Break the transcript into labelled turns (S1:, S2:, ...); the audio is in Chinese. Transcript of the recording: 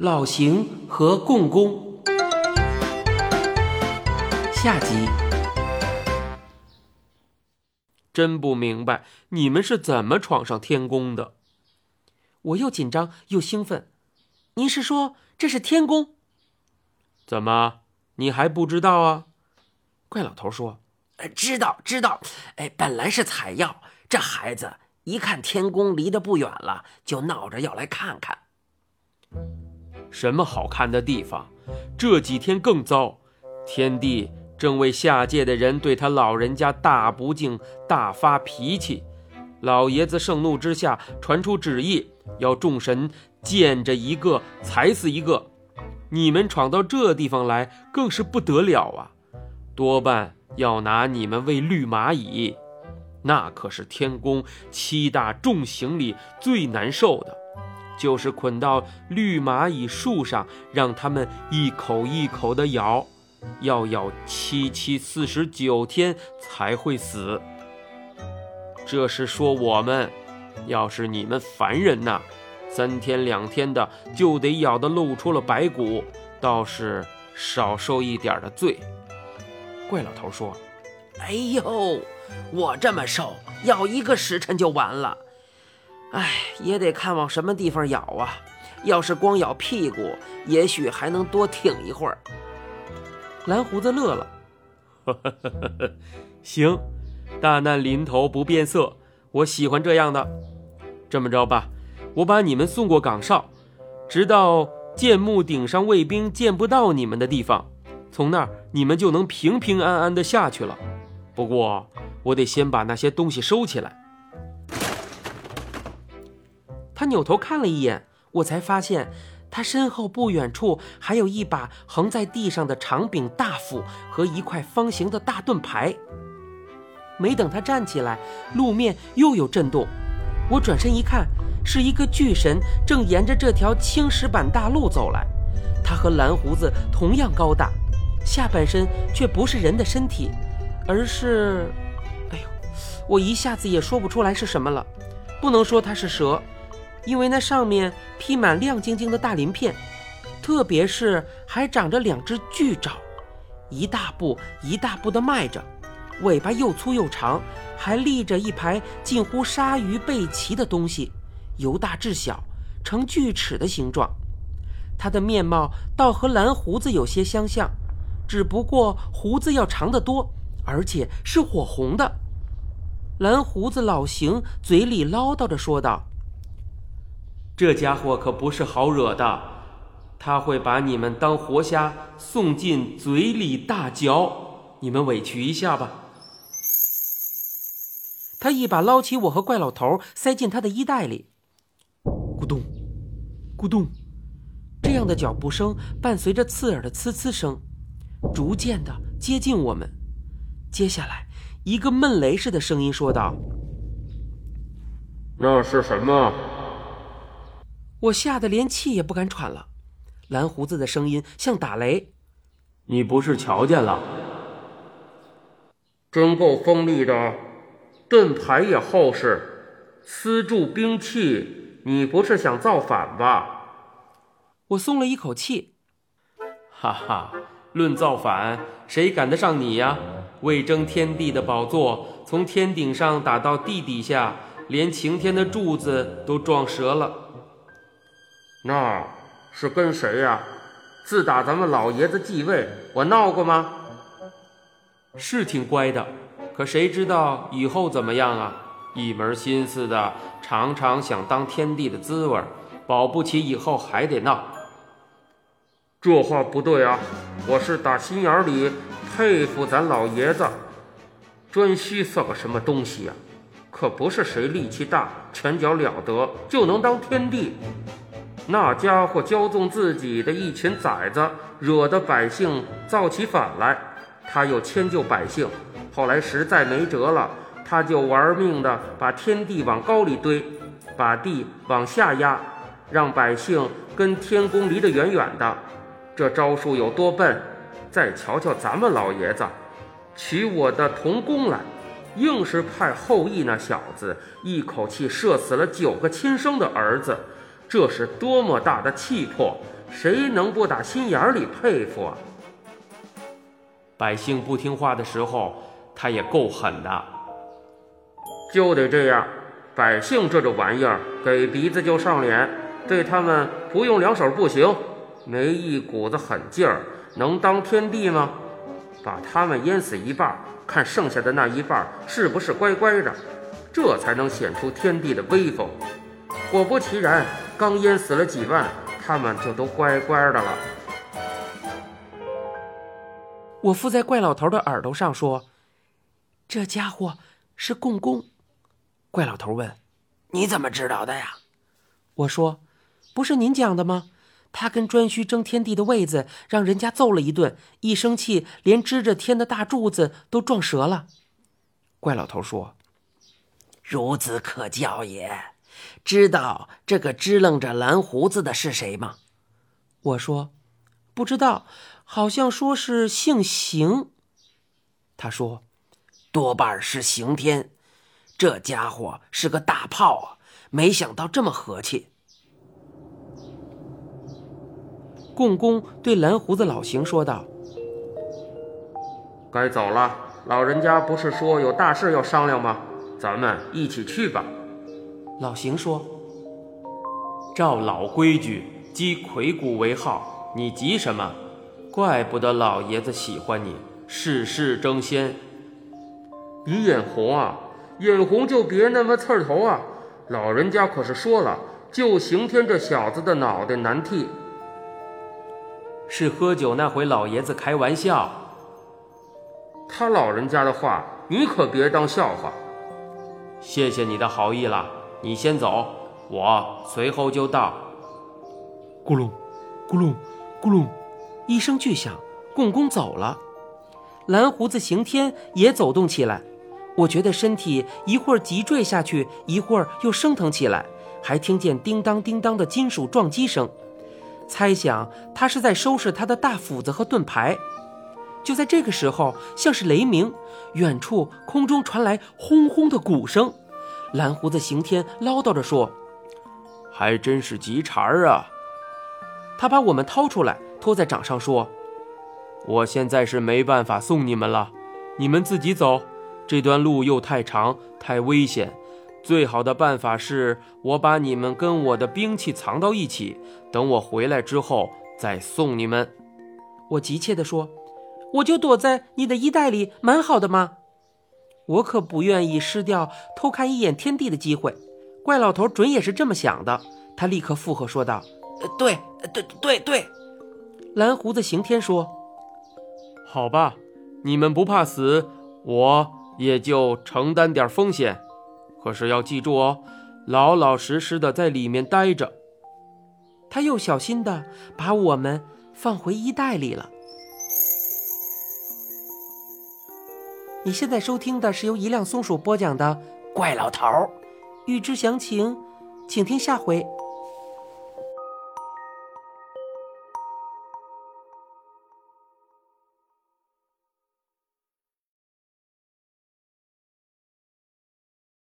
S1: 老邢和共工，下集。
S2: 真不明白你们是怎么闯上天宫的。
S1: 我又紧张又兴奋。您是说这是天宫？
S2: 怎么，你还不知道啊？
S1: 怪老头说：“
S3: 呃，知道，知道。哎，本来是采药，这孩子一看天宫离得不远了，就闹着要来看看。”
S2: 什么好看的地方？这几天更糟，天帝正为下界的人对他老人家大不敬、大发脾气。老爷子盛怒之下，传出旨意，要众神见着一个踩死一个。你们闯到这地方来，更是不得了啊！多半要拿你们喂绿蚂蚁，那可是天宫七大重刑里最难受的。就是捆到绿蚂蚁树上，让它们一口一口的咬，要咬七七四十九天才会死。这是说我们，要是你们凡人呐，三天两天的就得咬得露出了白骨，倒是少受一点的罪。
S1: 怪老头说：“
S3: 哎呦，我这么瘦，咬一个时辰就完了。”哎，也得看往什么地方咬啊！要是光咬屁股，也许还能多挺一会儿。
S1: 蓝胡子乐了，
S2: 行，大难临头不变色，我喜欢这样的。这么着吧，我把你们送过岗哨，直到建木顶上卫兵见不到你们的地方，从那儿你们就能平平安安的下去了。不过，我得先把那些东西收起来。
S1: 扭头看了一眼，我才发现他身后不远处还有一把横在地上的长柄大斧和一块方形的大盾牌。没等他站起来，路面又有震动。我转身一看，是一个巨神正沿着这条青石板大路走来。他和蓝胡子同样高大，下半身却不是人的身体，而是……哎呦，我一下子也说不出来是什么了。不能说它是蛇。因为那上面披满亮晶晶的大鳞片，特别是还长着两只巨爪，一大步一大步地迈着，尾巴又粗又长，还立着一排近乎鲨鱼背鳍的东西，由大至小，呈锯齿的形状。它的面貌倒和蓝胡子有些相像，只不过胡子要长得多，而且是火红的。蓝胡子老邢嘴里唠叨着说道。
S2: 这家伙可不是好惹的，他会把你们当活虾送进嘴里大嚼，你们委屈一下吧。
S1: 他一把捞起我和怪老头，塞进他的衣袋里。咕咚，咕咚，这样的脚步声伴随着刺耳的呲呲声，逐渐的接近我们。接下来，一个闷雷似的声音说道：“
S4: 那是什么？”
S1: 我吓得连气也不敢喘了，蓝胡子的声音像打雷：“
S2: 你不是瞧见了？
S4: 真够锋利的，盾牌也厚实，丝柱兵器，你不是想造反吧？”
S1: 我松了一口气，
S2: 哈哈，论造反，谁赶得上你呀？为争天地的宝座，从天顶上打到地底下，连擎天的柱子都撞折了。
S4: 那是跟谁呀？自打咱们老爷子继位，我闹过吗？
S2: 是挺乖的，可谁知道以后怎么样啊？一门心思的，常常想当天帝的滋味，保不齐以后还得闹。
S4: 这话不对啊！我是打心眼里佩服咱老爷子。颛顼算个什么东西呀？可不是谁力气大、拳脚了得就能当天帝。那家伙骄纵自己的一群崽子，惹得百姓造起反来。他又迁就百姓，后来实在没辙了，他就玩命的把天地往高里堆，把地往下压，让百姓跟天宫离得远远的。这招数有多笨？再瞧瞧咱们老爷子，取我的同工来，硬是派后羿那小子一口气射死了九个亲生的儿子。这是多么大的气魄！谁能不打心眼里佩服啊？
S2: 百姓不听话的时候，他也够狠的。
S4: 就得这样，百姓这种玩意儿，给鼻子就上脸，对他们不用两手不行，没一股子狠劲儿，能当天帝吗？把他们淹死一半，看剩下的那一半是不是乖乖的，这才能显出天帝的威风。果不其然，刚淹死了几万，他们就都乖乖的了。
S1: 我附在怪老头的耳朵上说：“这家伙是共工。”怪老头问：“
S3: 你怎么知道的呀？”
S1: 我说：“不是您讲的吗？他跟颛顼争天地的位子，让人家揍了一顿，一生气连支着天的大柱子都撞折了。”怪老头说：“
S3: 孺子可教也。知道这个支棱着蓝胡子的是谁吗？”
S1: 我说：“不知道。”好像说是姓邢，
S3: 他说，多半是刑天，这家伙是个大炮啊！没想到这么和气。
S1: 共工对蓝胡子老邢说道：“
S4: 该走了，老人家不是说有大事要商量吗？咱们一起去吧。”
S1: 老邢说：“
S2: 照老规矩，击魁鼓为号，你急什么？”怪不得老爷子喜欢你，事事争先。
S4: 你眼红啊？眼红就别那么刺头啊！老人家可是说了，就刑天这小子的脑袋难替。
S2: 是喝酒那回，老爷子开玩笑。
S4: 他老人家的话，你可别当笑话。
S2: 谢谢你的好意了，你先走，我随后就到。
S1: 咕隆，咕隆，咕隆。一声巨响，共工走了，蓝胡子刑天也走动起来。我觉得身体一会儿急坠下去，一会儿又升腾起来，还听见叮当叮当的金属撞击声，猜想他是在收拾他的大斧子和盾牌。就在这个时候，像是雷鸣，远处空中传来轰轰的鼓声。蓝胡子刑天唠叨着说：“
S2: 还真是急茬儿啊！”
S1: 他把我们掏出来。托在掌上说：“
S2: 我现在是没办法送你们了，你们自己走。这段路又太长，太危险。最好的办法是我把你们跟我的兵器藏到一起，等我回来之后再送你们。”
S1: 我急切地说：“我就躲在你的衣袋里，蛮好的吗？我可不愿意失掉偷看一眼天地的机会。”怪老头准也是这么想的，他立刻附和说道：“
S3: 对，对，对，对。”
S1: 蓝胡子刑天说：“
S2: 好吧，你们不怕死，我也就承担点风险。可是要记住哦，老老实实的在里面待着。”
S1: 他又小心的把我们放回衣袋里了。你现在收听的是由一辆松鼠播讲的《
S3: 怪老头儿》，
S1: 欲知详情，请听下回。